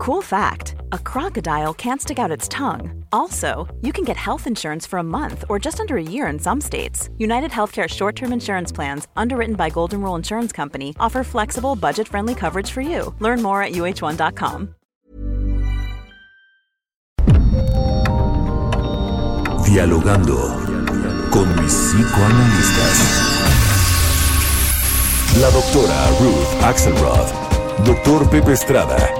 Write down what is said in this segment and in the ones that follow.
Cool fact a crocodile can't stick out its tongue. Also, you can get health insurance for a month or just under a year in some states. United Healthcare short term insurance plans, underwritten by Golden Rule Insurance Company, offer flexible, budget friendly coverage for you. Learn more at uh1.com. Dialogando con mis psicoanalistas. La doctora Ruth Axelrod, doctor Pepe Estrada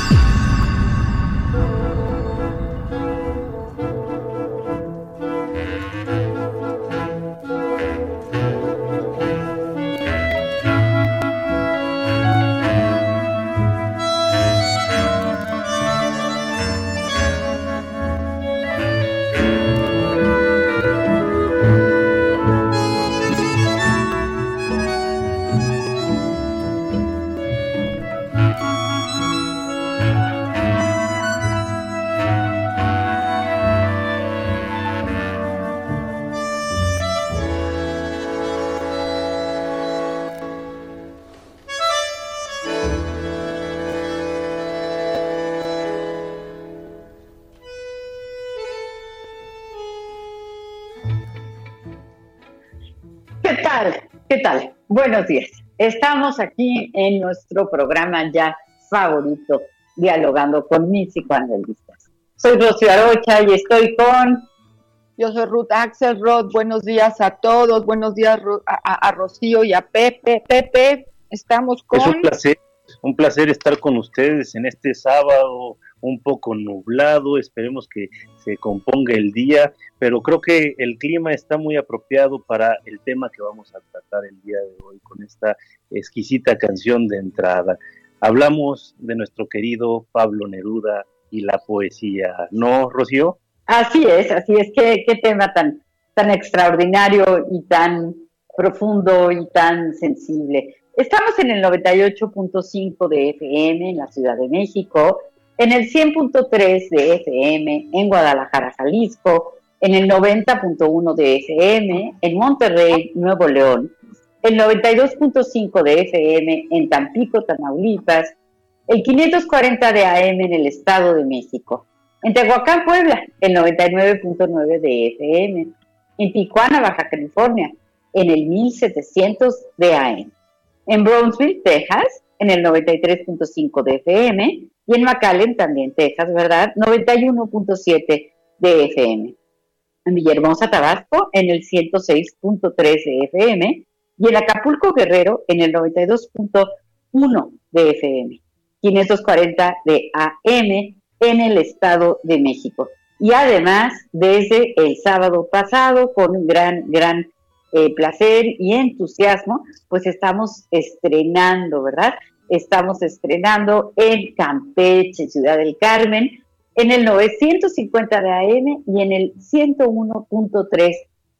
¿Qué tal? Buenos días. Estamos aquí en nuestro programa ya favorito, dialogando con mis psicoanalistas. Soy Rocío Arocha y estoy con... Yo soy Ruth Axelrod. Buenos días a todos. Buenos días a, Rocío y a Pepe. Pepe, estamos con... Es un placer, un placer estar con ustedes en este sábado un poco nublado, esperemos que se componga el día, pero creo que el clima está muy apropiado para el tema que vamos a tratar el día de hoy con esta exquisita canción de entrada. Hablamos de nuestro querido Pablo Neruda y la poesía, ¿no, Rocío? Así es, así es, qué, tema tan, tan extraordinario y tan profundo y tan sensible. Estamos en el 98.5 de FM en la Ciudad de México, en el 100.3 de FM en Guadalajara, Jalisco, en el 90.1 de FM en Monterrey, Nuevo León, el 92.5 de FM en Tampico, Tamaulipas, el 540 de AM en el Estado de México, en Tehuacán, Puebla, el 99.9 de FM, en Tijuana, Baja California, en el 1700 de AM, en Brownsville, Texas, en el 93.5 de FM, y en McAllen, también Texas, ¿verdad? 91.7 de FM. En Villahermosa, Tabasco, en el 106.3 de FM. Y en Acapulco, Guerrero, en el 92.1 de FM. 540 de AM en el Estado de México. Y además, desde el sábado pasado, con gran, gran eh, placer y entusiasmo, pues estamos estrenando, ¿verdad? Estamos estrenando en Campeche, Ciudad del Carmen, en el 950 de AM y en el 101.3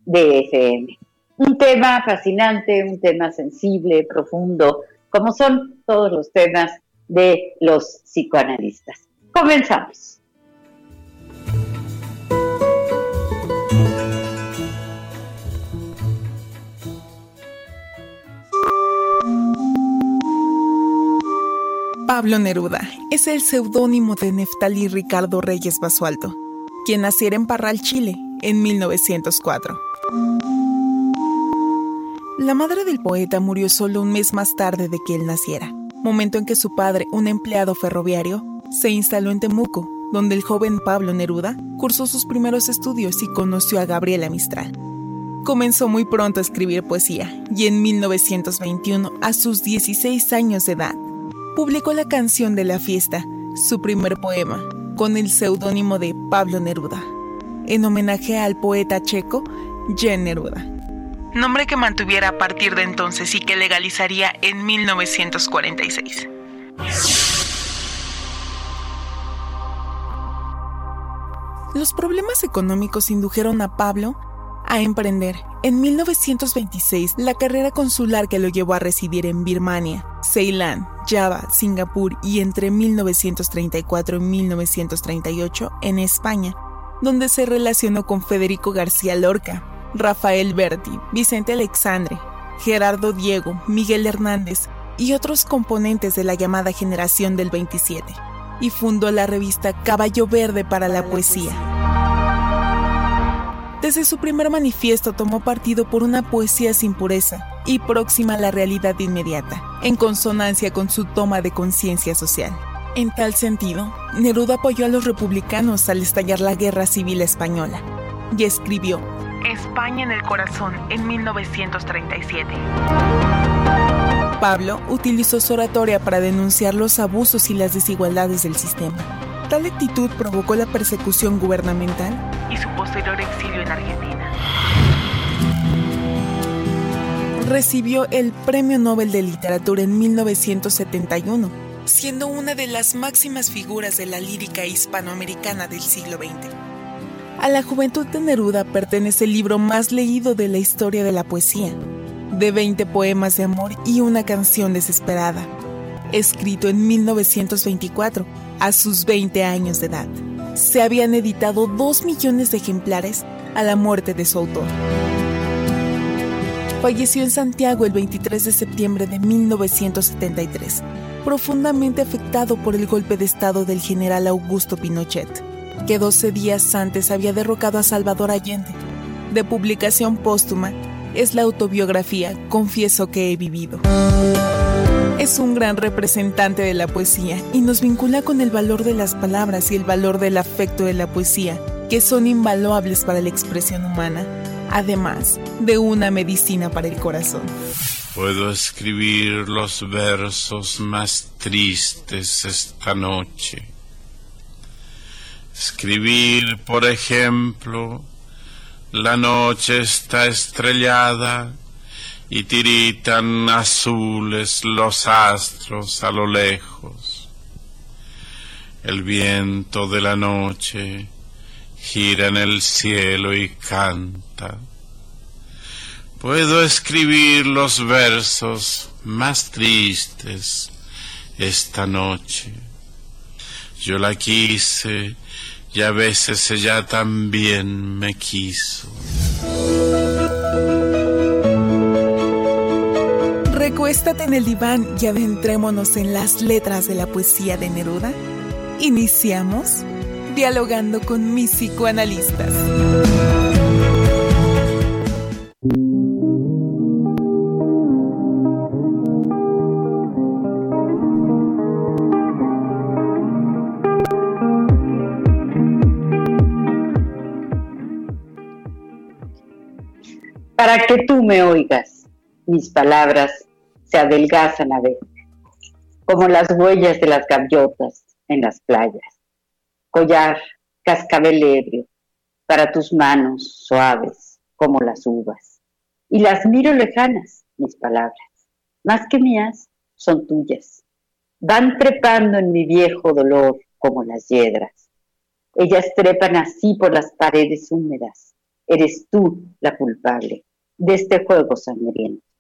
de FM. Un tema fascinante, un tema sensible, profundo, como son todos los temas de los psicoanalistas. Comenzamos. Pablo Neruda es el seudónimo de Neftalí Ricardo Reyes Basualdo, quien naciera en Parral, Chile, en 1904. La madre del poeta murió solo un mes más tarde de que él naciera, momento en que su padre, un empleado ferroviario, se instaló en Temuco, donde el joven Pablo Neruda cursó sus primeros estudios y conoció a Gabriela Mistral. Comenzó muy pronto a escribir poesía y en 1921, a sus 16 años de edad, publicó la canción de la fiesta, su primer poema, con el seudónimo de Pablo Neruda, en homenaje al poeta checo Jan Neruda. Nombre que mantuviera a partir de entonces y que legalizaría en 1946. Los problemas económicos indujeron a Pablo a emprender en 1926 la carrera consular que lo llevó a residir en Birmania, Ceilán, Java, Singapur y entre 1934 y 1938 en España, donde se relacionó con Federico García Lorca, Rafael Berti, Vicente Alexandre, Gerardo Diego, Miguel Hernández y otros componentes de la llamada generación del 27, y fundó la revista Caballo Verde para la Poesía. Desde su primer manifiesto tomó partido por una poesía sin pureza y próxima a la realidad inmediata, en consonancia con su toma de conciencia social. En tal sentido, Neruda apoyó a los republicanos al estallar la Guerra Civil Española y escribió España en el corazón en 1937. Pablo utilizó su oratoria para denunciar los abusos y las desigualdades del sistema. Tal actitud provocó la persecución gubernamental y su posterior exilio en Argentina. Recibió el Premio Nobel de Literatura en 1971, siendo una de las máximas figuras de la lírica hispanoamericana del siglo XX. A la juventud de Neruda pertenece el libro más leído de la historia de la poesía, de 20 poemas de amor y una canción desesperada, escrito en 1924, a sus 20 años de edad. Se habían editado 2 millones de ejemplares a la muerte de su autor. Falleció en Santiago el 23 de septiembre de 1973, profundamente afectado por el golpe de Estado del general Augusto Pinochet, que 12 días antes había derrocado a Salvador Allende. De publicación póstuma, es la autobiografía Confieso que he vivido. Es un gran representante de la poesía y nos vincula con el valor de las palabras y el valor del afecto de la poesía, que son invaluables para la expresión humana, además de una medicina para el corazón. Puedo escribir los versos más tristes esta noche. Escribir, por ejemplo, la noche está estrellada y tiritan azules los astros a lo lejos. El viento de la noche gira en el cielo y canta. Puedo escribir los versos más tristes esta noche. Yo la quise y a veces ella también me quiso. Recuéstate en el diván y adentrémonos en las letras de la poesía de Neruda. Iniciamos dialogando con mis psicoanalistas. Para que tú me oigas, mis palabras se adelgazan a ver, como las huellas de las gaviotas en las playas. Collar, cascabel ebrio, para tus manos suaves como las uvas. Y las miro lejanas, mis palabras, más que mías, son tuyas. Van trepando en mi viejo dolor como las hiedras. Ellas trepan así por las paredes húmedas. Eres tú la culpable de este juego sangriento.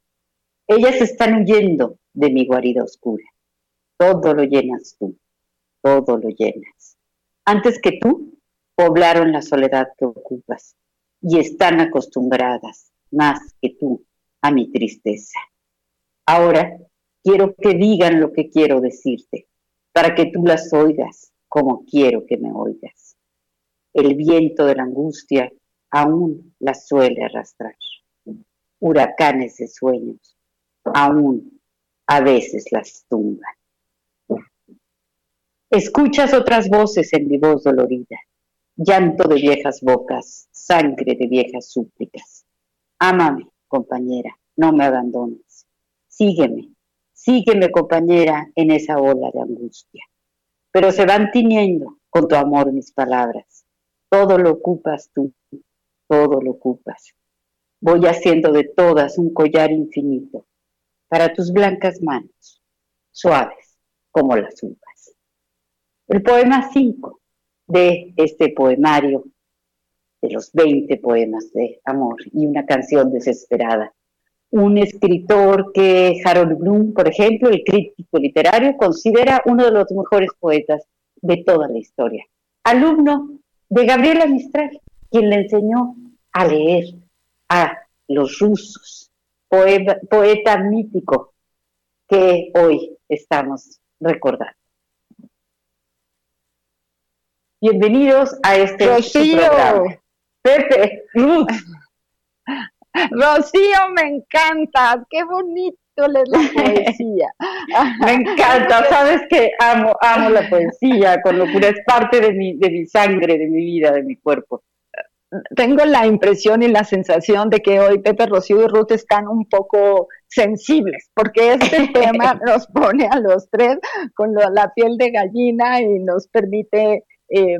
Ellas están huyendo de mi guarida oscura. Todo lo llenas tú, todo lo llenas. Antes que tú, poblaron la soledad que ocupas y están acostumbradas, más que tú, a mi tristeza. Ahora quiero que digan lo que quiero decirte, para que tú las oigas como quiero que me oigas. El viento de la angustia aún las suele arrastrar. Huracanes de sueños aún a veces las tumban. Escuchas otras voces en mi voz dolorida, llanto de viejas bocas, sangre de viejas súplicas. Ámame, compañera, no me abandones. Sígueme, sígueme, compañera, en esa ola de angustia. Pero se van tiñendo con tu amor mis palabras. Todo lo ocupas tú, todo lo ocupas. Voy haciendo de todas un collar infinito para tus blancas manos, suaves como las uvas. El poema 5 de este poemario de los 20 poemas de amor y una canción desesperada. Un escritor que Harold Bloom, por ejemplo, el crítico literario, considera uno de los mejores poetas de toda la historia. Alumno de Gabriela Mistral, quien le enseñó a leer a los rusos, poeta, mítico que hoy estamos recordando. Bienvenidos a este programa. Pepe, Luz. Rocío, me encanta, qué bonito leer la poesía. me encanta, sabes que amo, amo la poesía con locura, es parte de mi, de mi sangre, de mi vida, de mi cuerpo. Tengo la impresión y la sensación de que hoy Pepe, Rocío y Ruth están un poco sensibles, porque este tema nos pone a los tres con la piel de gallina y nos permite eh,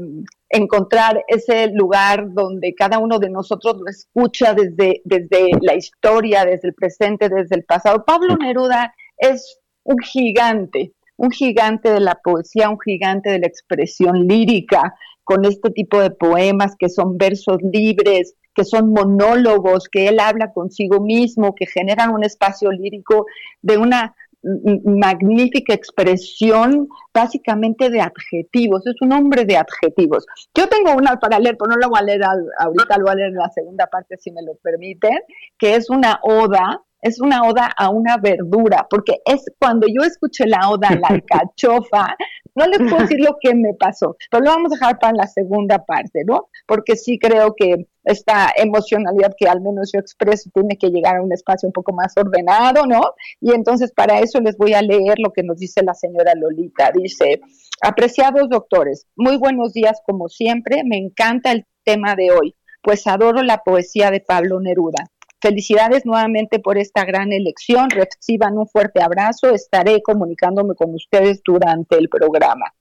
encontrar ese lugar donde cada uno de nosotros lo escucha desde, desde la historia, desde el presente, desde el pasado. Pablo Neruda es un gigante, un gigante de la poesía, un gigante de la expresión lírica, con este tipo de poemas que son versos libres, que son monólogos, que él habla consigo mismo, que generan un espacio lírico de una magnífica expresión básicamente de adjetivos, es un hombre de adjetivos. Yo tengo una para leer, pero no la voy a leer ahorita, lo voy a leer en la segunda parte si me lo permiten, que es una oda es una oda a una verdura, porque es cuando yo escuché la oda a la alcachofa, no les puedo decir lo que me pasó, pero lo vamos a dejar para la segunda parte, ¿no? Porque sí creo que esta emocionalidad que al menos yo expreso tiene que llegar a un espacio un poco más ordenado, ¿no? Y entonces para eso les voy a leer lo que nos dice la señora Lolita. Dice, apreciados doctores, muy buenos días como siempre, me encanta el tema de hoy, pues adoro la poesía de Pablo Neruda. Felicidades nuevamente por esta gran elección. Reciban un fuerte abrazo. Estaré comunicándome con ustedes durante el programa.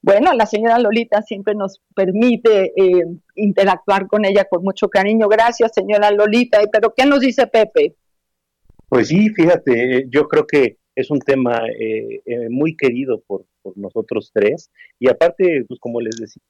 Bueno, la señora Lolita siempre nos permite eh, interactuar con ella con mucho cariño. Gracias, señora Lolita. Pero, ¿qué nos dice Pepe? Pues sí, fíjate, yo creo que es un tema eh, eh, muy querido por, por nosotros tres. Y aparte, pues como les decía,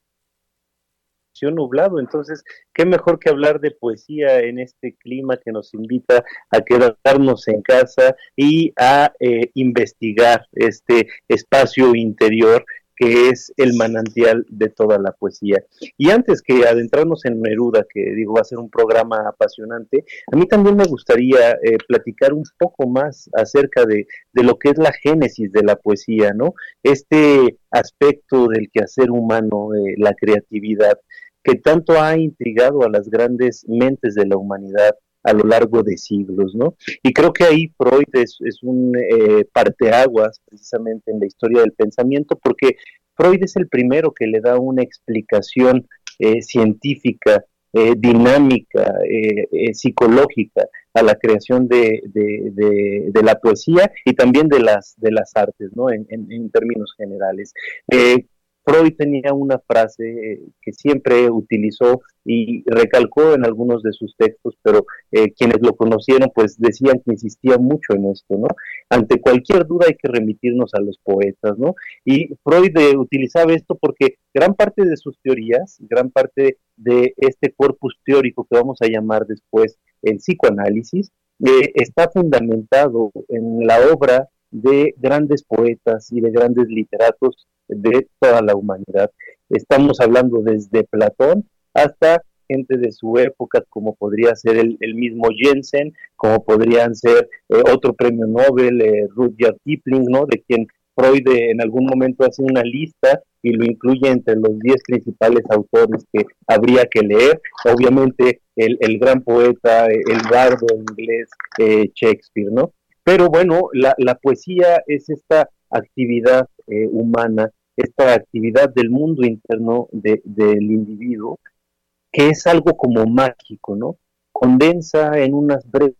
nublado. Entonces, qué mejor que hablar de poesía en este clima que nos invita a quedarnos en casa y a eh, investigar este espacio interior que es el manantial de toda la poesía. Y antes que adentrarnos en Neruda, que digo va a ser un programa apasionante, a mí también me gustaría eh, platicar un poco más acerca de, de, lo que es la génesis de la poesía, ¿no? Este aspecto del quehacer humano, eh, la creatividad que tanto ha intrigado a las grandes mentes de la humanidad a lo largo de siglos, ¿no? Y creo que ahí Freud es, un eh, parteaguas precisamente en la historia del pensamiento, porque Freud es el primero que le da una explicación eh, científica, eh, dinámica, psicológica a la creación de, la poesía y también de las, artes, ¿no? En términos generales. Freud tenía una frase eh, que siempre utilizó y recalcó en algunos de sus textos, pero eh, quienes lo conocieron pues decían que insistía mucho en esto, ¿no? Ante cualquier duda hay que remitirnos a los poetas, ¿no? Y Freud eh, utilizaba esto porque gran parte de sus teorías, gran parte de este corpus teórico que vamos a llamar después el psicoanálisis, está fundamentado en la obra de grandes poetas y de grandes literatos de toda la humanidad. Estamos hablando desde Platón hasta gente de su época, como podría ser el, mismo Jensen, como podrían ser eh, otro premio Nobel, eh, Rudyard Kipling, ¿no? De quien Freud en algún momento hace una lista y lo incluye entre los 10 principales autores que habría que leer. Obviamente el, gran poeta, el bardo inglés eh, Shakespeare, ¿no? Pero bueno, la, poesía es esta actividad humana esta actividad del mundo interno del individuo, que es algo como mágico, ¿no? Condensa en unas breves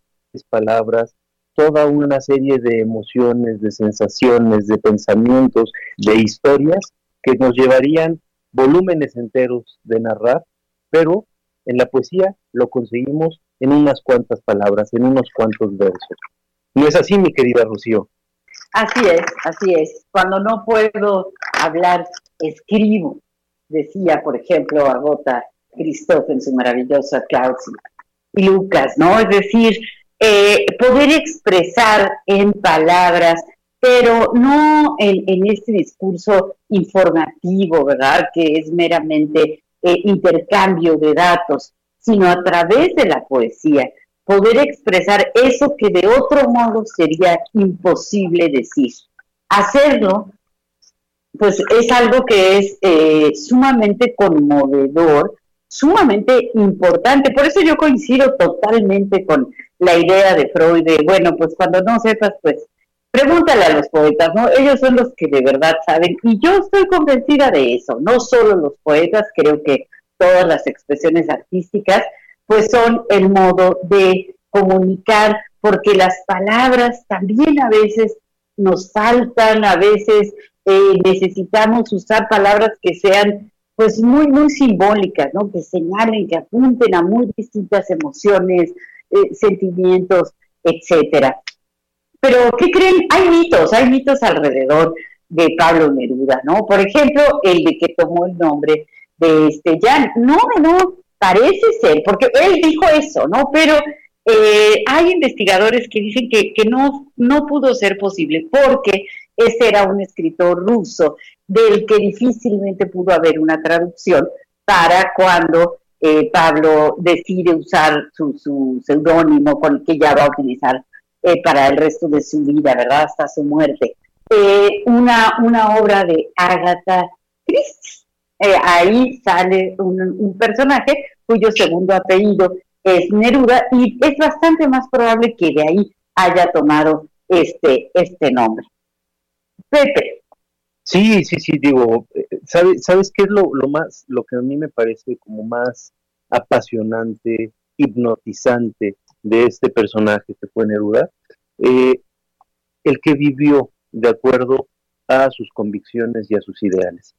palabras toda una serie de emociones, de sensaciones, de pensamientos, de historias que nos llevarían volúmenes enteros de narrar, pero en la poesía lo conseguimos en unas cuantas palabras, en unos cuantos versos. ¿No es así, mi querida Rocío? Así es, así es. Cuando no puedo hablar, escribo, decía, por ejemplo, Agota Christoph en su maravillosa Klaus y Lucas, ¿no? Es decir, eh, poder expresar en palabras, pero no en, este discurso informativo, ¿verdad? Que es meramente eh, intercambio de datos, sino a través de la poesía, poder expresar eso que de otro modo sería imposible decir. Hacerlo, pues es algo que es eh, sumamente conmovedor, sumamente importante. Por eso yo coincido totalmente con la idea de Freud bueno, pues cuando no sepas, pues pregúntale a los poetas, ¿no? Ellos son los que de verdad saben. Y yo estoy convencida de eso. No solo los poetas, creo que todas las expresiones artísticas, pues son el modo de comunicar, porque las palabras también a veces nos faltan, a veces eh, necesitamos usar palabras que sean pues muy, muy simbólicas, ¿no? Que señalen, que apunten a muy distintas emociones, eh, sentimientos, etcétera. Pero, ¿qué creen? Hay mitos, hay mitos alrededor de Pablo Neruda, ¿no? Por ejemplo, el de que tomó el nombre de este Jan. No, no, parece ser, porque él dijo eso, ¿no? Pero eh, hay investigadores que dicen que, que no, no pudo ser posible porque ese era un escritor ruso del que difícilmente pudo haber una traducción para cuando eh, Pablo decide usar su, seudónimo con el que ya va a utilizar eh, para el resto de su vida, ¿verdad? Hasta su muerte. Una, una obra de Agatha Christie. Ahí sale un, un, personaje cuyo segundo apellido es Neruda y es bastante más probable que de ahí haya tomado este, este nombre. Pepe, Sí, sí, sí, digo, eh, ¿sabes, ¿sabes qué es lo, lo más, lo que a mí me parece como más apasionante, hipnotizante de este personaje que fue Neruda? Eh, el que vivió de acuerdo a sus convicciones y a sus ideales.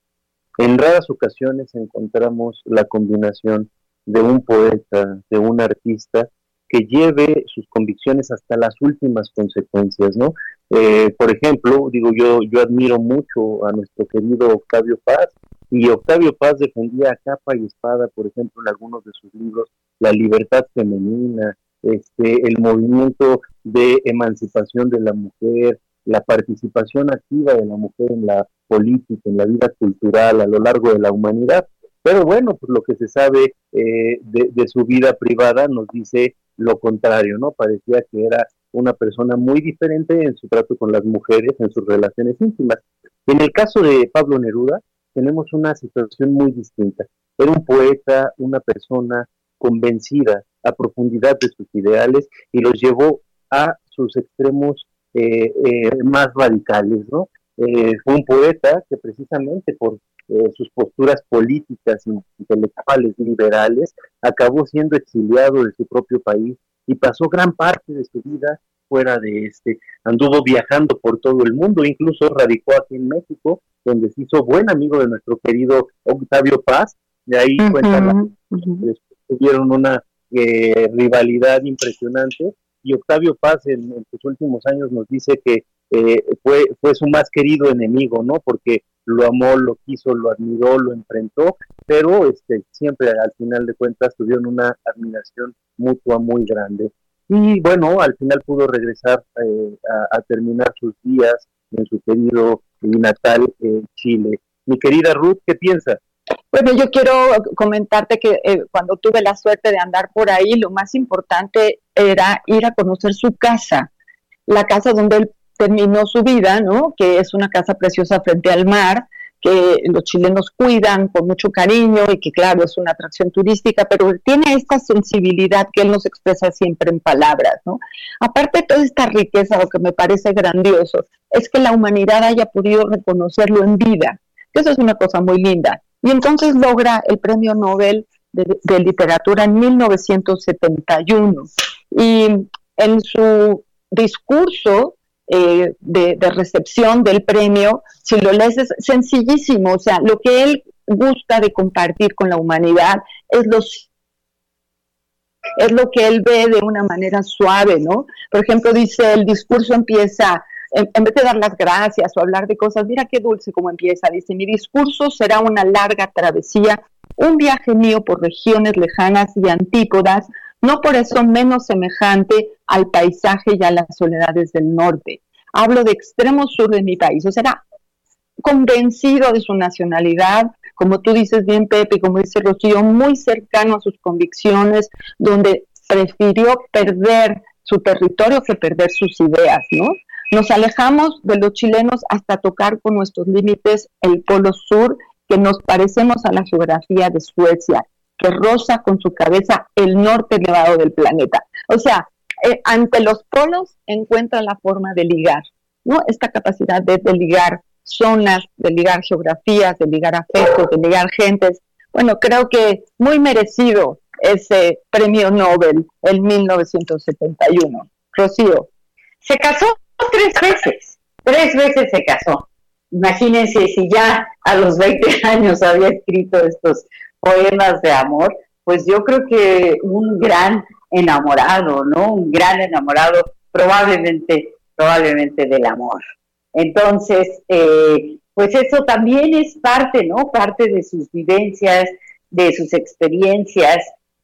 En raras ocasiones encontramos la combinación de un poeta, de un artista, que lleve sus convicciones hasta las últimas consecuencias, ¿no? Eh, por ejemplo, digo yo, yo admiro mucho a nuestro querido Octavio Paz y Octavio Paz defendía a capa y espada, por ejemplo, en algunos de sus libros, la libertad femenina, este, el movimiento de emancipación de la mujer, la participación activa de la mujer en la política, en la vida cultural a lo largo de la humanidad. Pero bueno, pues lo que se sabe eh, de, su vida privada nos dice lo contrario, ¿no? Parecía que era una persona muy diferente en su trato con las mujeres, en sus relaciones íntimas. En el caso de Pablo Neruda, tenemos una situación muy distinta. Era un poeta, una persona convencida a profundidad de sus ideales y los llevó a sus extremos eh, eh, más radicales, ¿no? Eh, fue un poeta que precisamente por sus posturas políticas, intelectuales, liberales, acabó siendo exiliado de su propio país y pasó gran parte de su vida fuera de este, anduvo viajando por todo el mundo, incluso radicó aquí en México, donde se hizo buen amigo de nuestro querido Octavio Paz, de ahí tuvieron una eh, rivalidad impresionante, y Octavio Paz en, sus últimos años nos dice que eh, fue, fue su más querido enemigo, ¿no? Porque lo amó, lo quiso, lo admiró, lo enfrentó, pero este, siempre al final de cuentas tuvieron una admiración mutua muy grande. Y bueno, al final pudo regresar eh, a, terminar sus días en su querido y natal eh, Chile. Mi querida Ruth, ¿qué piensas? Bueno, yo quiero comentarte que eh, cuando tuve la suerte de andar por ahí, lo más importante era ir a conocer su casa, la casa donde él terminó su vida, ¿no? Que es una casa preciosa frente al mar, que los chilenos cuidan con mucho cariño y que claro es una atracción turística, pero tiene esta sensibilidad que él nos expresa siempre en palabras, ¿no? Aparte de toda esta riqueza, lo que me parece grandioso es que la humanidad haya podido reconocerlo en vida, que eso es una cosa muy linda. Y entonces logra el Premio Nobel de, de Literatura en 1971. Y en su discurso eh, de, recepción del premio, si lo lees es sencillísimo, o sea, lo que él gusta de compartir con la humanidad es los es lo que él ve de una manera suave, ¿no? Por ejemplo, dice, el discurso empieza, en, en, vez de dar las gracias o hablar de cosas, mira qué dulce como empieza, dice, mi discurso será una larga travesía un viaje mío por regiones lejanas y antípodas, no por eso menos semejante al paisaje y a las soledades del norte. Hablo de extremo sur de mi país, o sea, convencido de su nacionalidad, como tú dices bien, Pepe, como dice Rocío, muy cercano a sus convicciones, donde prefirió perder su territorio que perder sus ideas, ¿no? Nos alejamos de los chilenos hasta tocar con nuestros límites el polo sur, que nos parecemos a la geografía de Suecia, que roza con su cabeza el norte elevado del planeta. O sea, eh, ante los polos encuentra la forma de ligar, ¿no? Esta capacidad de, de ligar zonas, de ligar geografías, de ligar afectos, de ligar gentes. Bueno, creo que muy merecido ese premio Nobel en 1971. Rocío. Se casó tres veces, tres veces se casó. Imagínense si ya a los 20 años había escrito estos poemas de amor, pues yo creo que un gran enamorado, ¿no? Un gran enamorado probablemente, probablemente del amor. Entonces, eh, pues eso también es parte, ¿no? Parte de sus vivencias, de sus experiencias.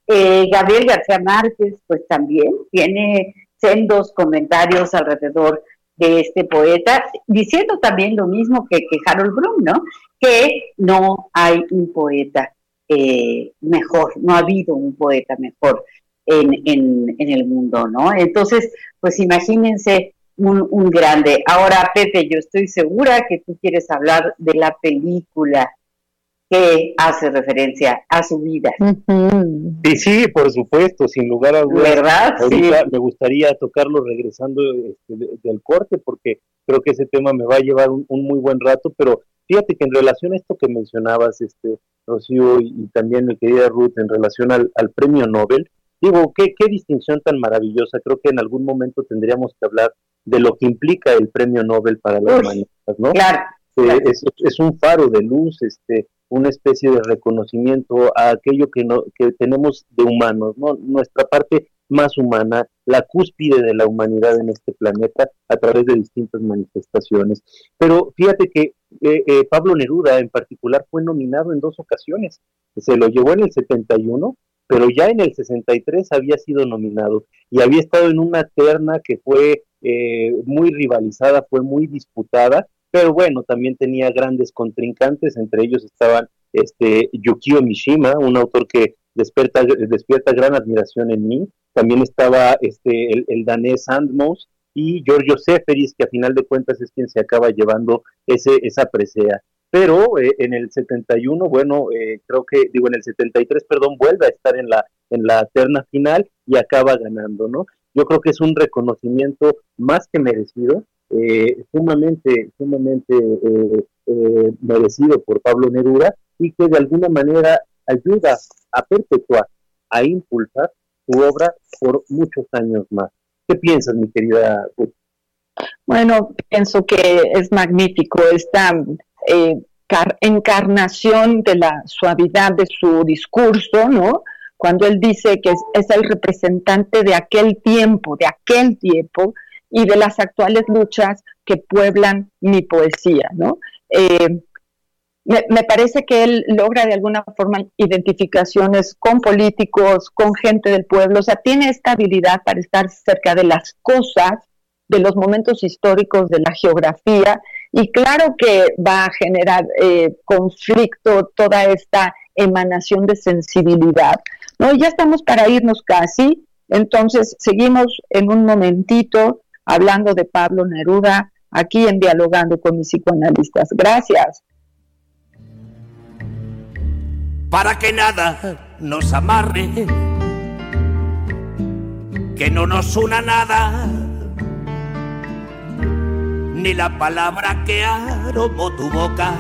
Eh, Gabriel García Márquez, pues también tiene sendos comentarios alrededor de este poeta, diciendo también lo mismo que, que Harold Bloom, ¿no? Que no hay un poeta eh, mejor, no ha habido un poeta mejor en, en, en el mundo, ¿no? Entonces, pues imagínense un, grande. Ahora, Pepe, yo estoy segura que tú quieres hablar de la película que hace referencia a su vida. Sí, sí, por supuesto, sin lugar a dudas. ¿Verdad? me gustaría tocarlo regresando este, del corte, porque creo que ese tema me va a llevar un, muy buen rato, pero fíjate que en relación a esto que mencionabas, este Rocío, y, también mi querida Ruth, en relación al, al premio Nobel, digo, qué, qué distinción tan maravillosa. Creo que en algún momento tendríamos que hablar de lo que implica el premio Nobel para la humanidad, ¿no? Claro, Es, un faro de luz, este, una especie de reconocimiento a aquello que, no, que tenemos de humanos, ¿no? Nuestra parte más humana, la cúspide de la humanidad en este planeta a través de distintas manifestaciones. Pero fíjate que eh, eh, Pablo Neruda en particular fue nominado en dos ocasiones. Se lo llevó en el 71 pero ya en el 63 había sido nominado y había estado en una terna que fue eh, muy rivalizada, fue muy disputada, pero bueno, también tenía grandes contrincantes, entre ellos estaban este Yukio Mishima, un autor que despierta, despierta gran admiración en mí, también estaba este el, danés Sandmos y Giorgio Seferis, que a final de cuentas es quien se acaba llevando ese, esa presea pero eh, en el 71, bueno, eh, creo que, digo, en el 73, perdón, vuelve a estar en la, en la terna final y acaba ganando, ¿no? Yo creo que es un reconocimiento más que merecido, eh, sumamente, sumamente merecido por Pablo Neruda y que de alguna manera ayuda a perpetuar, a impulsar su obra por muchos años más. ¿Qué piensas, mi querida Bueno, pienso que es magnífico esta eh, encarnación de la suavidad de su discurso, ¿no? Cuando él dice que es, el representante de aquel tiempo, de aquel tiempo, y de las actuales luchas que pueblan mi poesía, ¿no? Eh, me, parece que él logra de alguna forma identificaciones con políticos, con gente del pueblo, o sea, tiene esta habilidad para estar cerca de las cosas, de los momentos históricos, de la geografía, y claro que va a generar eh, conflicto toda esta emanación de sensibilidad. ¿no? Ya estamos para irnos casi, entonces seguimos en un momentito hablando de Pablo Neruda aquí en Dialogando con mis psicoanalistas. Gracias. Para que nada nos amarre, que no nos una nada ni la palabra que aromó tu boca,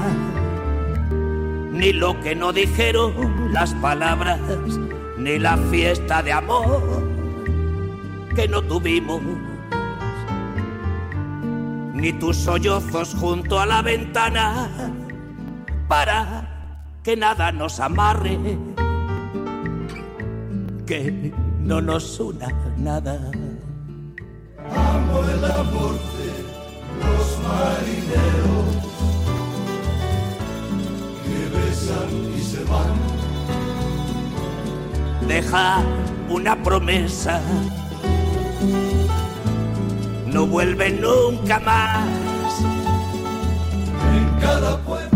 ni lo que no dijeron las palabras, ni la fiesta de amor que no tuvimos, ni tus sollozos junto a la ventana para que nada nos amarre, que no nos una nada. Amo el amor los marineros que besan y se van dejar una promesa. No vuelve nunca más. En cada pueblo.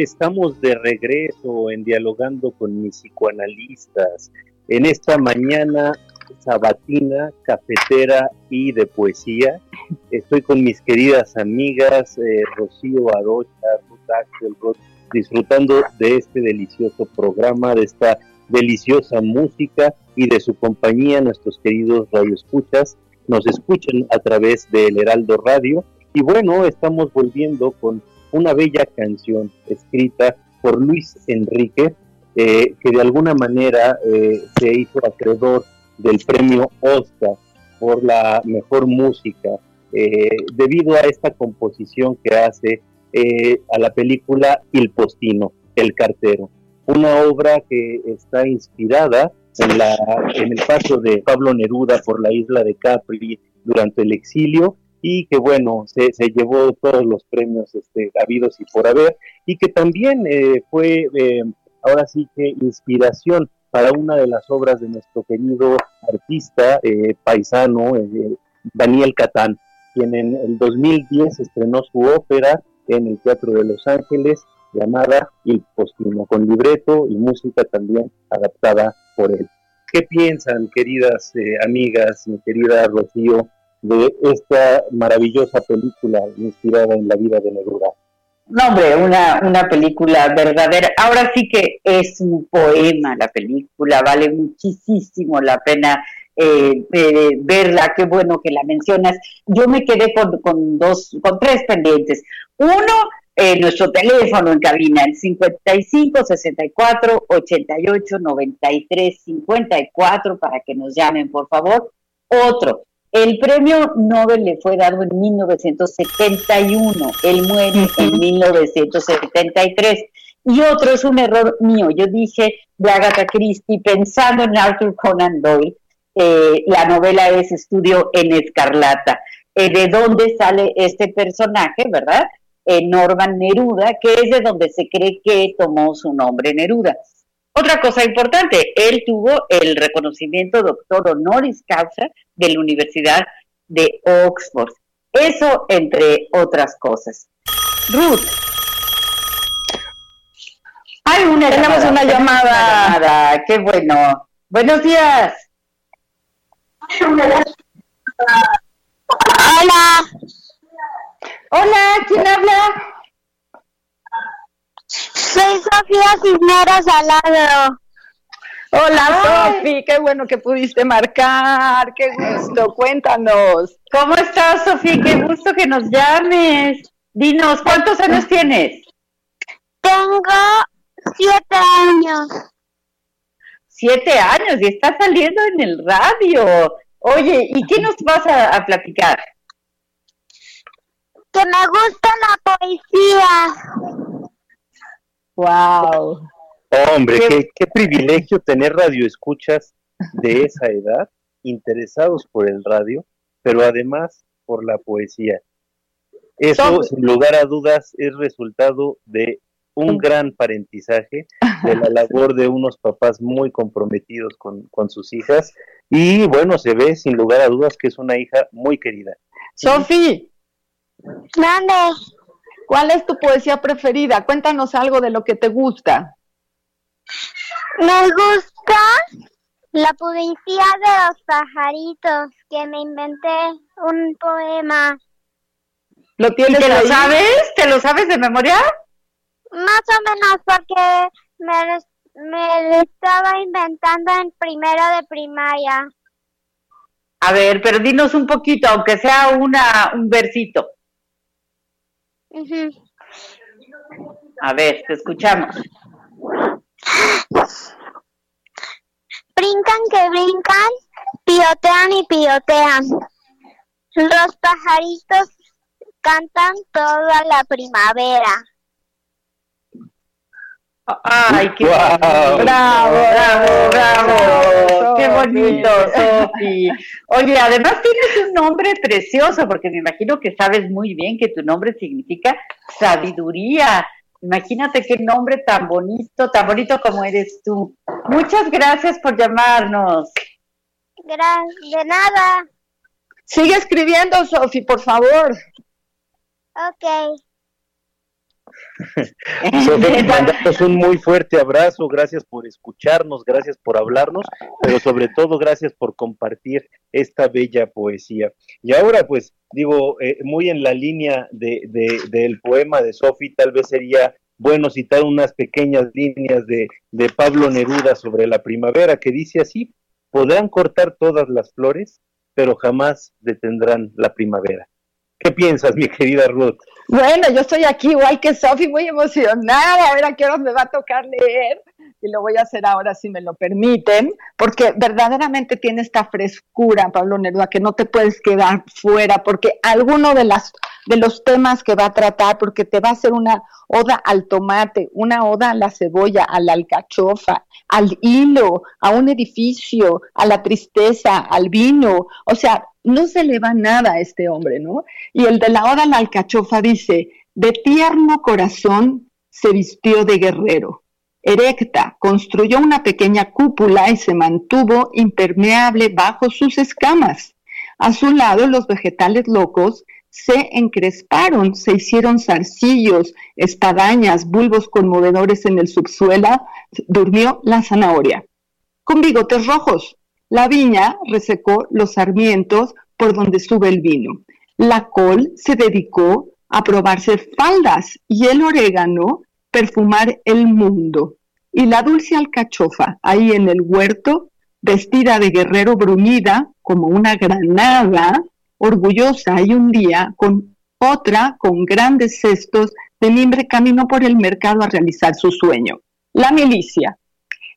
Estamos de regreso en dialogando con mis psicoanalistas en esta mañana sabatina, cafetera y de poesía. Estoy con mis queridas amigas eh, Rocío Arocha, Ruth Axelrod, disfrutando de este delicioso programa, de esta deliciosa música y de su compañía, nuestros queridos radioescuchas. Nos escuchan a través del Heraldo Radio. Y bueno, estamos volviendo con una bella canción escrita por Luis Enrique, eh, que de alguna manera eh, se hizo acreedor del premio Oscar por la mejor música, eh, debido a esta composición que hace a la película Il Postino, El Cartero, una obra que está inspirada en, la, en el paso de Pablo Neruda por la isla de Capri durante el exilio y que bueno, se, llevó todos los premios este, habidos y por haber, y que también eh, fue eh, ahora sí que inspiración para una de las obras de nuestro querido artista eh, paisano, Daniel Catán, quien en el 2010 estrenó su ópera en el Teatro de Los Ángeles llamada El Postino, con libreto y música también adaptada por él. ¿Qué piensan, queridas amigas, mi querida Rocío, de esta maravillosa película inspirada en la vida de Neruda. No, hombre, una, una película verdadera. Ahora sí que es un poema la película, vale muchísimo la pena eh, verla, qué bueno que la mencionas. Yo me quedé con, con dos, con tres pendientes. Uno, eh, nuestro teléfono en cabina, el 55 64 88 93 54, para que nos llamen, por favor. Otro, el premio Nobel le fue dado en 1971, él muere en 1973. Y otro es un error mío, yo dije de Agatha Christie, pensando en Arthur Conan Doyle, eh, la novela es Estudio en Escarlata. Eh, ¿De dónde sale este personaje, verdad? Eh, Norman Neruda, que es de donde se cree que tomó su nombre Neruda. Otra cosa importante, él tuvo el reconocimiento doctor honoris causa de la Universidad de Oxford. Eso entre otras cosas. Ruth. Hay una Tenemos una llamada. Qué bueno. Buenos días. Hola. Hola, ¿quién habla? Soy Sofía Cisneros Salado. Hola Sofi, qué bueno que pudiste marcar, qué gusto, cuéntanos. ¿Cómo estás Sofía? Qué gusto que nos llames. Dinos, ¿cuántos años tienes? Tengo siete años. Siete años y estás saliendo en el radio. Oye, ¿y qué nos vas a, a platicar? Que me gusta la poesía. Wow. Hombre, qué, qué privilegio tener radioescuchas de esa edad, interesados por el radio, pero además por la poesía. Eso, sin lugar a dudas, es resultado de un gran parentizaje, de la labor de unos papás muy comprometidos con, con sus hijas, y bueno, se ve sin lugar a dudas que es una hija muy querida. Sofi, Mande. ¿cuál es tu poesía preferida? Cuéntanos algo de lo que te gusta. Me gusta la poesía de los pajaritos, que me inventé un poema. ¿Lo ¿Y tienes te lo sabes? ¿Te lo sabes de memoria? Más o menos porque me, lo- me lo estaba inventando en primero de primaria. A ver, pero dinos un poquito, aunque sea una, un versito. Ujú. A ver, te escuchamos. Brincan que brincan, pilotean y pilotean. Los pajaritos cantan toda la primavera. Ay, qué bonito. Bravo, bravo, bravo. Qué bonito, Sofi. Oye, además tienes un nombre precioso, porque me imagino que sabes muy bien que tu nombre significa sabiduría. Imagínate qué nombre tan bonito, tan bonito como eres tú. Muchas gracias por llamarnos. De nada. Sigue escribiendo, Sofi, por favor. Ok. Sofía, mandamos un muy fuerte abrazo, gracias por escucharnos, gracias por hablarnos, pero sobre todo gracias por compartir esta bella poesía. Y ahora, pues, digo, eh, muy en la línea de, de- del poema de Sofi, tal vez sería bueno citar unas pequeñas líneas de, de Pablo Neruda sobre la primavera, que dice así, podrán cortar todas las flores, pero jamás detendrán la primavera. ¿Qué piensas, mi querida Ruth? Bueno, yo estoy aquí igual que Sofi, muy emocionada. A ver a qué hora me va a tocar leer. Y lo voy a hacer ahora si me lo permiten, porque verdaderamente tiene esta frescura, Pablo Neruda, que no te puedes quedar fuera, porque alguno de, las, de los temas que va a tratar, porque te va a hacer una oda al tomate, una oda a la cebolla, a la alcachofa, al hilo, a un edificio, a la tristeza, al vino. O sea, no se le va nada a este hombre, ¿no? Y el de la oda a la alcachofa dice, de tierno corazón se vistió de guerrero. Erecta, construyó una pequeña cúpula y se mantuvo impermeable bajo sus escamas. A su lado los vegetales locos se encresparon, se hicieron zarcillos, espadañas, bulbos conmovedores en el subsuelo, durmió la zanahoria. Con bigotes rojos, la viña resecó los sarmientos por donde sube el vino. La col se dedicó a probarse faldas y el orégano perfumar el mundo. Y la dulce alcachofa, ahí en el huerto, vestida de guerrero bruñida como una granada, orgullosa y un día con otra con grandes cestos de mimbre caminó por el mercado a realizar su sueño. La milicia.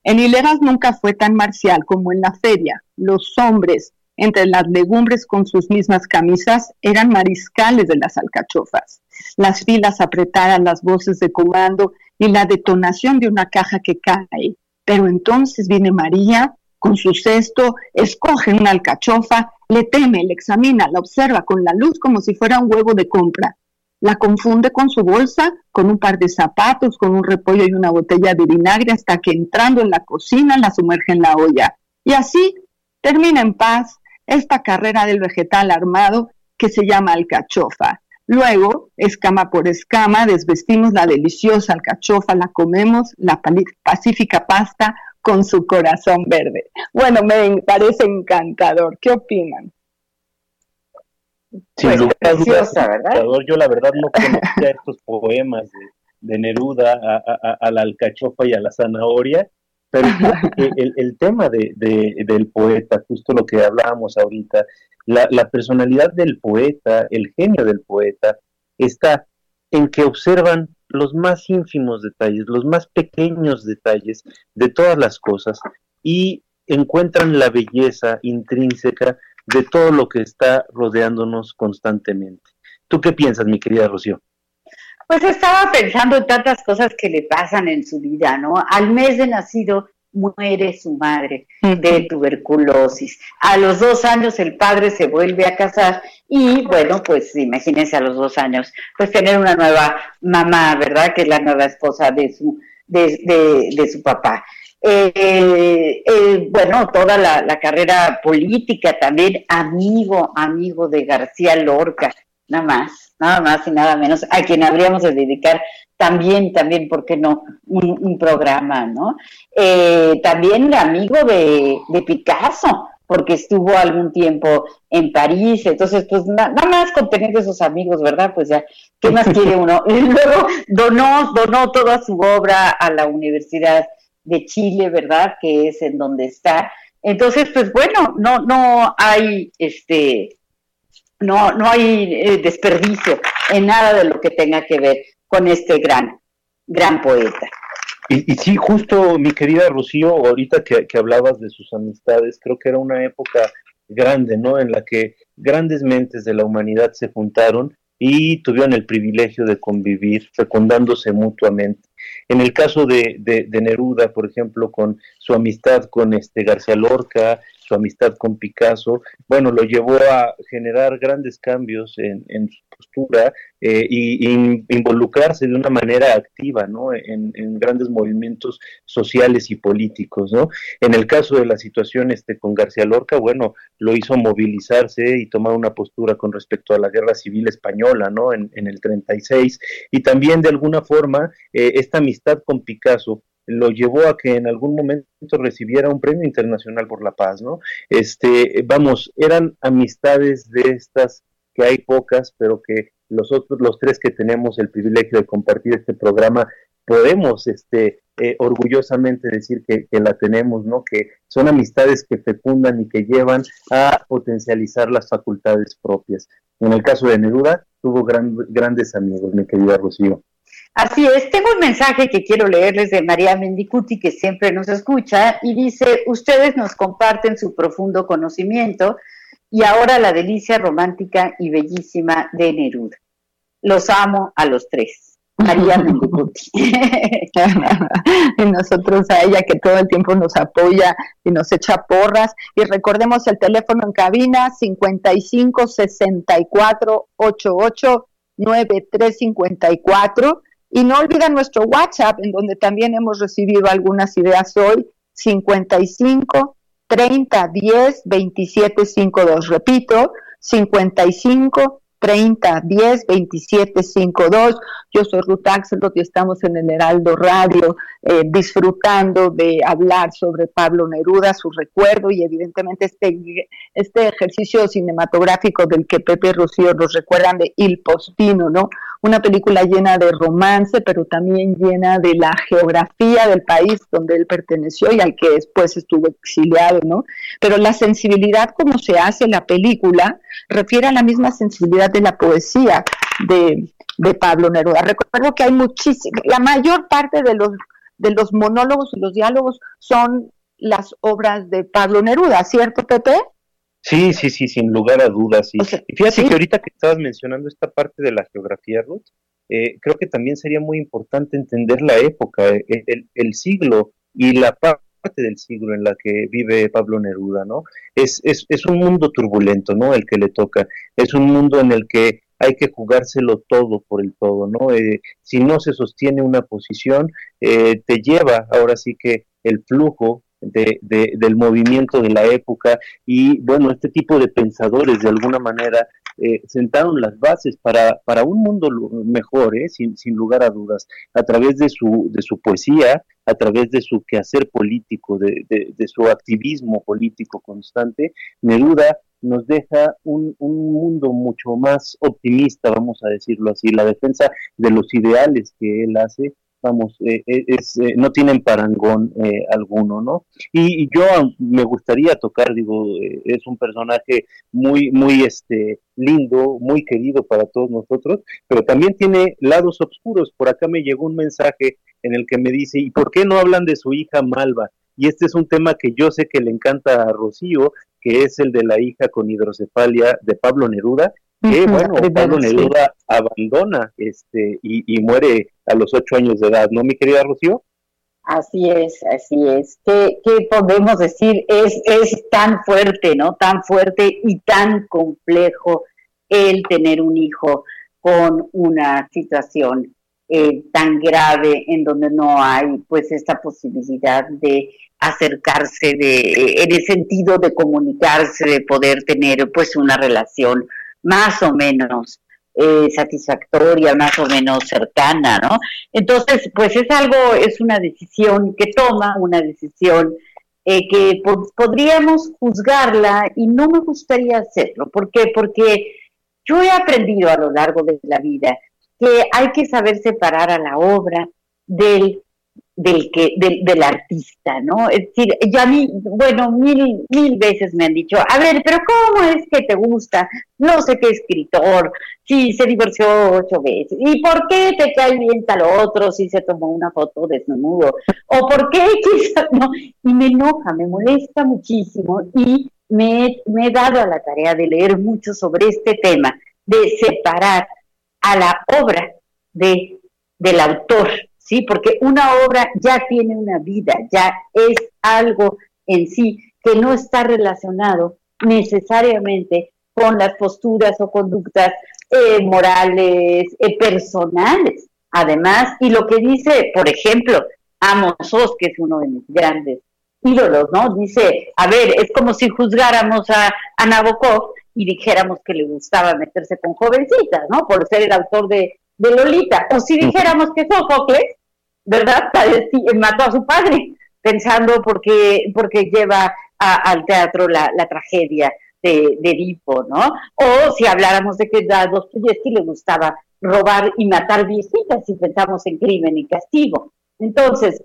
En hileras nunca fue tan marcial como en la feria. Los hombres, entre las legumbres con sus mismas camisas, eran mariscales de las alcachofas. Las filas apretadas, las voces de comando y la detonación de una caja que cae. Pero entonces viene María con su cesto, escoge una alcachofa, le teme, la examina, la observa con la luz como si fuera un huevo de compra. La confunde con su bolsa, con un par de zapatos, con un repollo y una botella de vinagre hasta que entrando en la cocina la sumerge en la olla. Y así termina en paz esta carrera del vegetal armado que se llama alcachofa. Luego, escama por escama, desvestimos la deliciosa alcachofa, la comemos, la pacífica pasta con su corazón verde. Bueno, me parece encantador. ¿Qué opinan? Sin Pues, lugar a dudas, preciosa, ¿verdad? encantador. Yo la verdad no conocía estos poemas de, de Neruda a, a- a la alcachofa y a la zanahoria, pero el, el tema de, de- del poeta, justo lo que hablábamos ahorita, la, la personalidad del poeta, el genio del poeta, está en que observan los más ínfimos detalles, los más pequeños detalles de todas las cosas y encuentran la belleza intrínseca de todo lo que está rodeándonos constantemente. ¿Tú qué piensas, mi querida Rocío? Pues estaba pensando en tantas cosas que le pasan en su vida, ¿no? Al mes de nacido muere su madre de tuberculosis. A los dos años el padre se vuelve a casar y bueno, pues imagínense a los dos años, pues tener una nueva mamá, ¿verdad? Que es la nueva esposa de su, de, de, su papá. Eh, eh, bueno, toda la, carrera política también, amigo, amigo de García Lorca, nada más, nada más y nada menos, a quien habríamos de dedicar también, también, ¿por qué no? Un, programa, ¿no? Eh, también amigo de, de, Picasso, porque estuvo algún tiempo en París, entonces, pues nada más con tener esos amigos, ¿verdad? Pues ya, ¿qué más quiere uno? Y luego donó, donó toda su obra a la Universidad de Chile, ¿verdad? Que es en donde está. Entonces, pues bueno, no, no hay este no, no hay eh, desperdicio en nada de lo que tenga que ver con este gran, gran poeta. Y, y sí, justo mi querida Rocío, ahorita que, que, hablabas de sus amistades, creo que era una época grande, ¿no? En la que grandes mentes de la humanidad se juntaron y tuvieron el privilegio de convivir, fecundándose mutuamente. En el caso de, de, Neruda, por ejemplo, con su amistad con este García Lorca, su amistad con Picasso, bueno, lo llevó a generar grandes cambios en, en su postura eh, y, involucrarse de una manera activa, ¿no? En, grandes movimientos sociales y políticos, ¿no? En el caso de la situación este, con García Lorca, bueno, lo hizo movilizarse y tomar una postura con respecto a la guerra civil española, ¿no? En, el 36 y también de alguna forma eh, esta amistad con Picasso lo llevó a que en algún momento recibiera un premio internacional por la paz, ¿no? Este, vamos, eran amistades de estas que hay pocas, pero que los otros, los tres que tenemos el privilegio de compartir este programa, podemos, este, eh, orgullosamente decir que, la tenemos, ¿no? Que son amistades que fecundan y que llevan a potencializar las facultades propias. En el caso de Neruda, tuvo grandes amigos, mi querida Rocío. Así es, tengo un mensaje que quiero leerles de María Mendicuti, que siempre nos escucha, y dice, ustedes nos comparten su profundo conocimiento y ahora la delicia romántica y bellísima de Neruda. Los amo a los tres. María Mendicuti. y nosotros a ella que todo el tiempo nos apoya y nos echa porras. Y recordemos el teléfono en cabina 55 64 88 9354 y no olviden nuestro WhatsApp, en donde también hemos recibido algunas ideas hoy, 55 30 10 27 52. Repito, 55 30 10 27 52. Yo soy Ruth Axelrod y estamos en el Heraldo Radio eh, disfrutando de hablar sobre Pablo Neruda, su recuerdo y evidentemente este, este ejercicio cinematográfico del que Pepe Rocío nos recuerdan de Il Postino, ¿no? Una película llena de romance, pero también llena de la geografía del país donde él perteneció y al que después estuvo exiliado, ¿no? Pero la sensibilidad como se hace la película refiere a la misma sensibilidad de la poesía de, Pablo Neruda. Recuerdo que hay muchísima, la mayor parte de los, de los monólogos y los diálogos son las obras de Pablo Neruda, ¿cierto, Pepe? Sí, sí, sí, sin lugar a dudas. y fíjate que ahorita que estabas mencionando esta parte de la geografía, Ruth, eh, creo que también sería muy importante entender la época, eh, el, el siglo y la parte del siglo en la que vive Pablo Neruda, ¿no? Es, es, es un mundo turbulento, ¿no? El que le toca. Es un mundo en el que hay que jugárselo todo por el todo, ¿no? Eh, si no se sostiene una posición, eh, te lleva ahora sí que el flujo de, del movimiento de la época y bueno, este tipo de pensadores de alguna manera eh, sentaron las bases para, para un mundo mejor, ¿eh? sin, sin lugar a dudas, a través de su, de su poesía, a través de su quehacer político, de, de, su activismo político constante, Neruda nos deja un, un, mundo mucho más optimista, vamos a decirlo así, la defensa de los ideales que él hace vamos, eh, eh, es, eh, no tienen parangón alguno, ¿no? Y, yo me gustaría tocar, digo, es un personaje muy, muy este, lindo, muy querido para todos nosotros, pero también tiene lados oscuros. Por acá me llegó un mensaje en el que me dice, ¿y por qué no hablan de su hija Malva? Y este es un tema que yo sé que le encanta a Rocío, que es el de la hija con hidrocefalia de Pablo Neruda, que bueno, Pablo Neruda abandona este y, muere a los ocho años de edad, ¿no, mi querida Rocío? Así es, así es. ¿Qué, podemos decir? Es, es tan fuerte, ¿no? Tan fuerte y tan complejo el tener un hijo con una situación eh, tan grave en donde no hay pues esta posibilidad de acercarse de en el sentido de comunicarse de poder tener pues una relación más o menos eh, satisfactoria, más o menos cercana, ¿no? Entonces, pues es algo, es una decisión que toma, una decisión eh, que podríamos juzgarla y no me gustaría hacerlo. ¿Por qué? Porque yo he aprendido a lo largo de la vida que hay que saber separar a la obra del del que del, del, artista, ¿no? Es decir, ya mí, bueno, mil, mil veces me han dicho, a ver, pero ¿cómo es que te gusta? No sé qué escritor, si se divorció ocho veces, ¿y por qué te cae bien tal otro si se tomó una foto desnudo? ¿O por qué quizás no? Y me enoja, me molesta muchísimo y me, me he dado a la tarea de leer mucho sobre este tema, de separar a la obra de, del autor, ¿sí? Porque una obra ya tiene una vida, ya es algo en sí que no está relacionado necesariamente con las posturas o conductas eh, morales, eh, personales. Además, y lo que dice, por ejemplo, Amos Oz, que es uno de mis grandes ídolos, ¿no? Dice, a ver, es como si juzgáramos a, a Nabokov y dijéramos que le gustaba meterse con jovencitas, ¿no? Por ser el autor de, de Lolita. O si dijéramos que Sófocles, ¿verdad? Mató a su padre, pensando porque, porque lleva al teatro la, tragedia de, de Edipo, ¿no? O si habláramos de que a Dostoyevsky le gustaba robar y matar viejitas si pensamos en crimen y castigo. Entonces,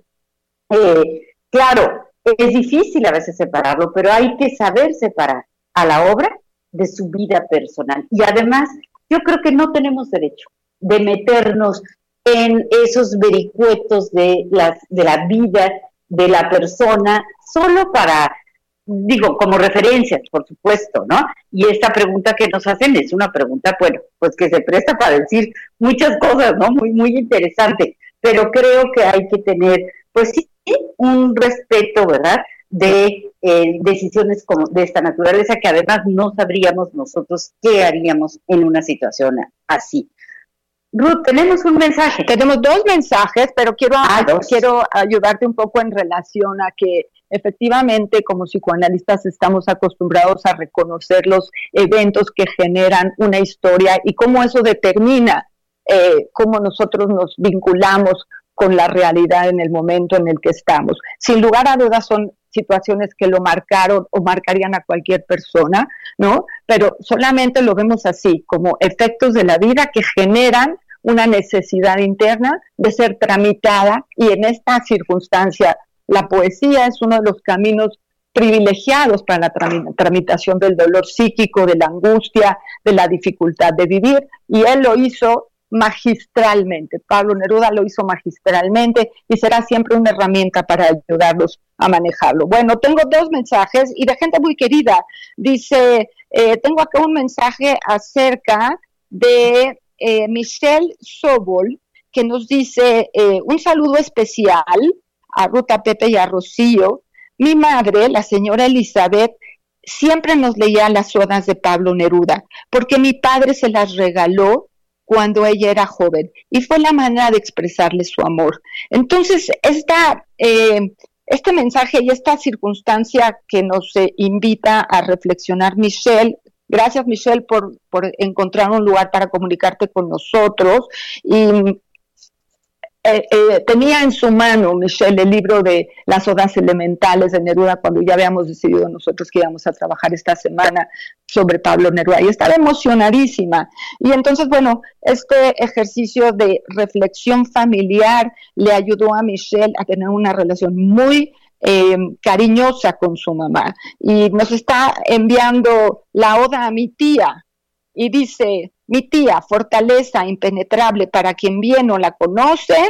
eh, claro, es difícil a veces separarlo, pero hay que saber separar a la obra de su vida personal. Y además, yo creo que no tenemos derecho de meternos en esos vericuetos de, las, de la vida de la persona solo para, digo, como referencias, por supuesto, ¿no? Y esta pregunta que nos hacen es una pregunta, bueno, pues que se presta para decir muchas cosas, ¿no? Muy, muy interesante, pero creo que hay que tener, pues sí, un respeto, ¿verdad? De eh, decisiones como de esta naturaleza que además no sabríamos nosotros qué haríamos en una situación así. Ruth, tenemos un mensaje. Tenemos dos mensajes, pero quiero, ah, quiero ayudarte un poco en relación a que efectivamente como psicoanalistas estamos acostumbrados a reconocer los eventos que generan una historia y cómo eso determina eh, cómo nosotros nos vinculamos con la realidad en el momento en el que estamos. Sin lugar a dudas son situaciones que lo marcaron o marcarían a cualquier persona, ¿no? Pero solamente lo vemos así, como efectos de la vida que generan una necesidad interna de ser tramitada y en esta circunstancia la poesía es uno de los caminos privilegiados para la tramitación del dolor psíquico, de la angustia, de la dificultad de vivir y él lo hizo magistralmente. Pablo Neruda lo hizo magistralmente y será siempre una herramienta para ayudarlos a manejarlo. Bueno, tengo dos mensajes y de gente muy querida. Dice, eh, tengo acá un mensaje acerca de eh, Michelle Sobol, que nos dice eh, un saludo especial a Ruta Pepe y a Rocío. Mi madre, la señora Elizabeth, siempre nos leía las odas de Pablo Neruda, porque mi padre se las regaló cuando ella era joven y fue la manera de expresarle su amor. Entonces, esta, eh, este mensaje y esta circunstancia que nos invita a reflexionar Michelle Gracias, Michelle, por, por encontrar un lugar para comunicarte con nosotros. Y eh, eh, tenía en su mano Michelle el libro de las odas elementales de Neruda cuando ya habíamos decidido nosotros que íbamos a trabajar esta semana sobre Pablo Neruda y estaba emocionadísima. Y entonces, bueno, este ejercicio de reflexión familiar le ayudó a Michelle a tener una relación muy eh, cariñosa con su mamá. Y nos está enviando la oda a mi tía y dice, mi tía, fortaleza impenetrable para quien bien no la conocen,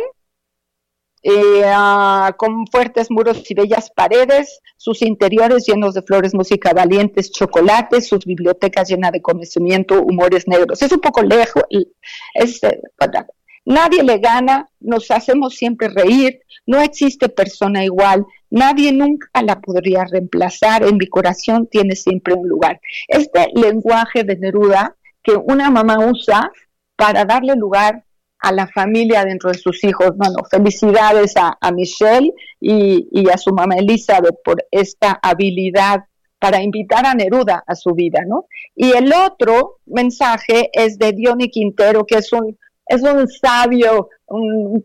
eh, ah, con fuertes muros y bellas paredes, sus interiores llenos de flores, música, valientes, chocolates, sus bibliotecas llenas de conocimiento, humores negros. Es un poco lejos, es, eh, nadie le gana, nos hacemos siempre reír, no existe persona igual, nadie nunca la podría reemplazar, en mi corazón tiene siempre un lugar. Este lenguaje de Neruda que una mamá usa para darle lugar a la familia dentro de sus hijos. Bueno, felicidades a, Michelle y, a su mamá Elizabeth por esta habilidad para invitar a Neruda a su vida, ¿no? Y el otro mensaje es de Diony Quintero, que es un, es un sabio, un,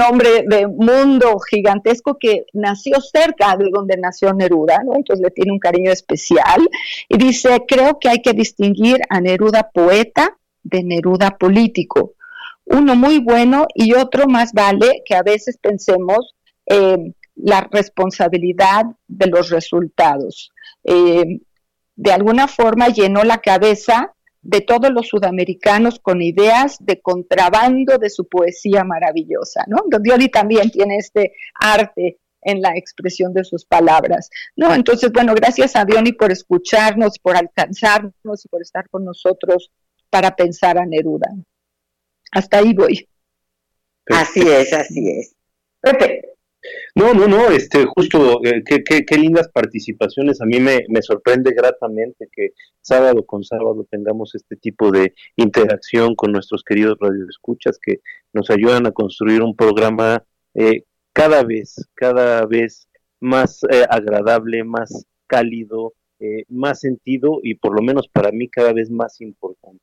hombre de mundo gigantesco que nació cerca de donde nació Neruda, ¿no? Entonces le tiene un cariño especial. Y dice, creo que hay que distinguir a Neruda poeta de Neruda político uno muy bueno y otro más vale que a veces pensemos eh, la responsabilidad de los resultados. Eh, de alguna forma llenó la cabeza de todos los sudamericanos con ideas de contrabando de su poesía maravillosa, ¿no? Dioli también tiene este arte en la expresión de sus palabras, ¿no? Entonces, bueno, gracias a Diony por escucharnos, por alcanzarnos y por estar con nosotros para pensar a Neruda. Hasta ahí voy. Así es, así es. Pepe. No, no, no, este, justo, eh, qué, lindas participaciones. A mí me, sorprende gratamente que sábado con sábado tengamos este tipo de interacción con nuestros queridos radioescuchas que nos ayudan a construir un programa eh, cada vez, cada vez más eh, agradable, más cálido, más sentido y por lo menos para mí cada vez más importante.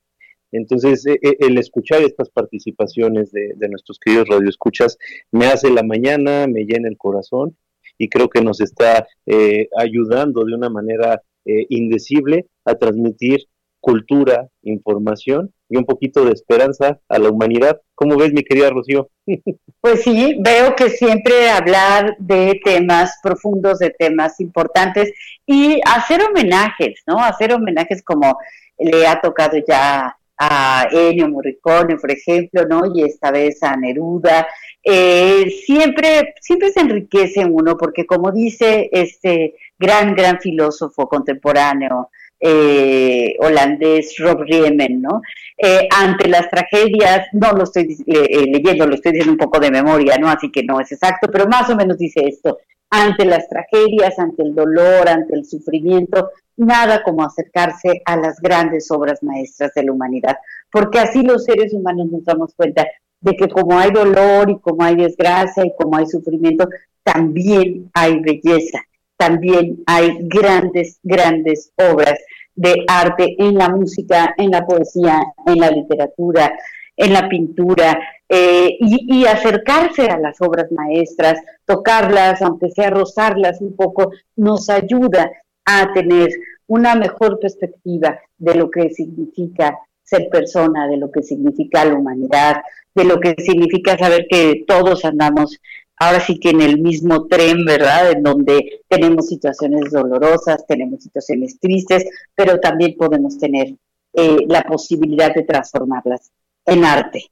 Entonces, e, e, el escuchar estas participaciones de, nuestros queridos radioescuchas me hace la mañana, me llena el corazón y creo que nos está eh, ayudando de una manera eh, indecible a transmitir cultura, información y un poquito de esperanza a la humanidad. ¿Cómo ves, mi querida Rocío? Pues sí, veo que siempre hablar de temas profundos, de temas importantes y hacer homenajes, ¿no? Hacer homenajes como le ha tocado ya a Ennio Morricone, por ejemplo, ¿no? Y esta vez a Neruda. Eh, siempre, siempre se enriquece uno, porque como dice este gran, gran filósofo contemporáneo eh, holandés Rob Riemen, ¿no? Eh, ante las tragedias, no lo estoy leyendo, lo estoy diciendo un poco de memoria, ¿no? Así que no es exacto, pero más o menos dice esto, ante las tragedias, ante el dolor, ante el sufrimiento, nada como acercarse a las grandes obras maestras de la humanidad, porque así los seres humanos nos damos cuenta de que como hay dolor y como hay desgracia y como hay sufrimiento, también hay belleza, también hay grandes, grandes obras de arte en la música, en la poesía, en la literatura, en la pintura, eh, y, acercarse a las obras maestras, tocarlas, aunque sea rozarlas un poco, nos ayuda a tener una mejor perspectiva de lo que significa ser persona, de lo que significa la humanidad, de lo que significa saber que todos andamos ahora sí que en el mismo tren, ¿verdad? En donde tenemos situaciones dolorosas, tenemos situaciones tristes, pero también podemos tener eh, la posibilidad de transformarlas en arte.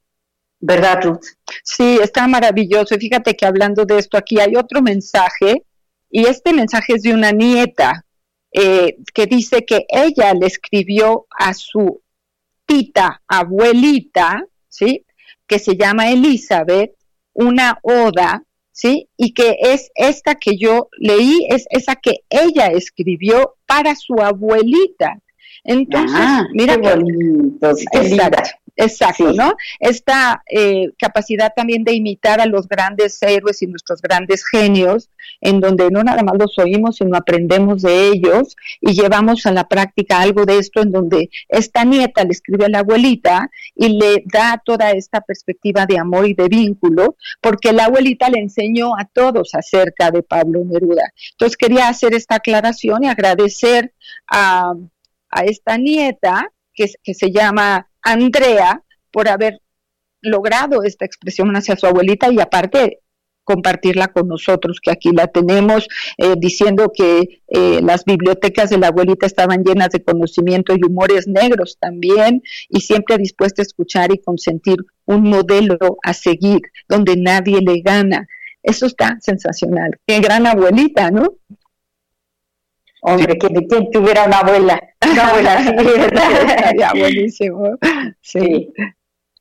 ¿Verdad, Ruth? Sí, está maravilloso. Y fíjate que hablando de esto, aquí hay otro mensaje, y este mensaje es de una nieta eh, que dice que ella le escribió a su tita abuelita, ¿sí? Que se llama Elizabeth, una oda, ¿sí? Y que es esta que yo leí, es esa que ella escribió para su abuelita. Entonces, ah, mira qué bonito, Exacto, ¿no? Esta eh, capacidad también de imitar a los grandes héroes y nuestros grandes genios, en donde no nada más los oímos, sino aprendemos de ellos y llevamos a la práctica algo de esto, en donde esta nieta le escribe a la abuelita y le da toda esta perspectiva de amor y de vínculo, porque la abuelita le enseñó a todos acerca de Pablo Neruda. Entonces quería hacer esta aclaración y agradecer a, a esta nieta que, que se llama Andrea por haber logrado esta expresión hacia su abuelita y aparte compartirla con nosotros, que aquí la tenemos, eh, diciendo que eh, las bibliotecas de la abuelita estaban llenas de conocimiento y humores negros también, y siempre dispuesta a escuchar y consentir un modelo a seguir, donde nadie le gana. Eso está sensacional. Qué gran abuelita, ¿no? Hombre, que quien tuviera una abuela, una abuela así, ¿verdad? buenísimo. Sí.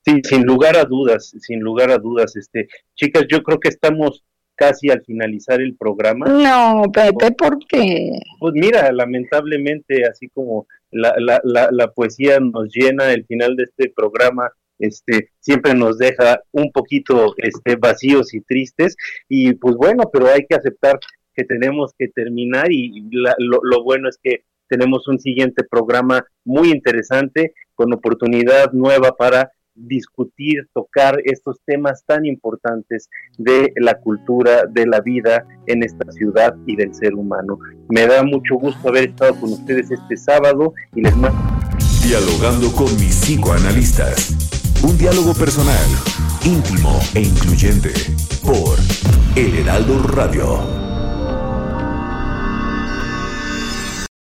Sí, sin lugar a dudas, sin lugar a dudas, este, chicas, yo creo que estamos casi al finalizar el programa. No, Pepe, ¿por qué? Pues mira, lamentablemente, así como la, la, la, la poesía nos llena, el final de este programa este, siempre nos deja un poquito este, vacíos y tristes, y pues bueno, pero hay que aceptar que tenemos que terminar y lo, lo bueno es que tenemos un siguiente programa muy interesante con oportunidad nueva para discutir, tocar estos temas tan importantes de la cultura, de la vida en esta ciudad y del ser humano. Me da mucho gusto haber estado con ustedes este sábado y les mando... Dialogando con mis psicoanalistas. Un diálogo personal, íntimo e incluyente por El Heraldo Radio.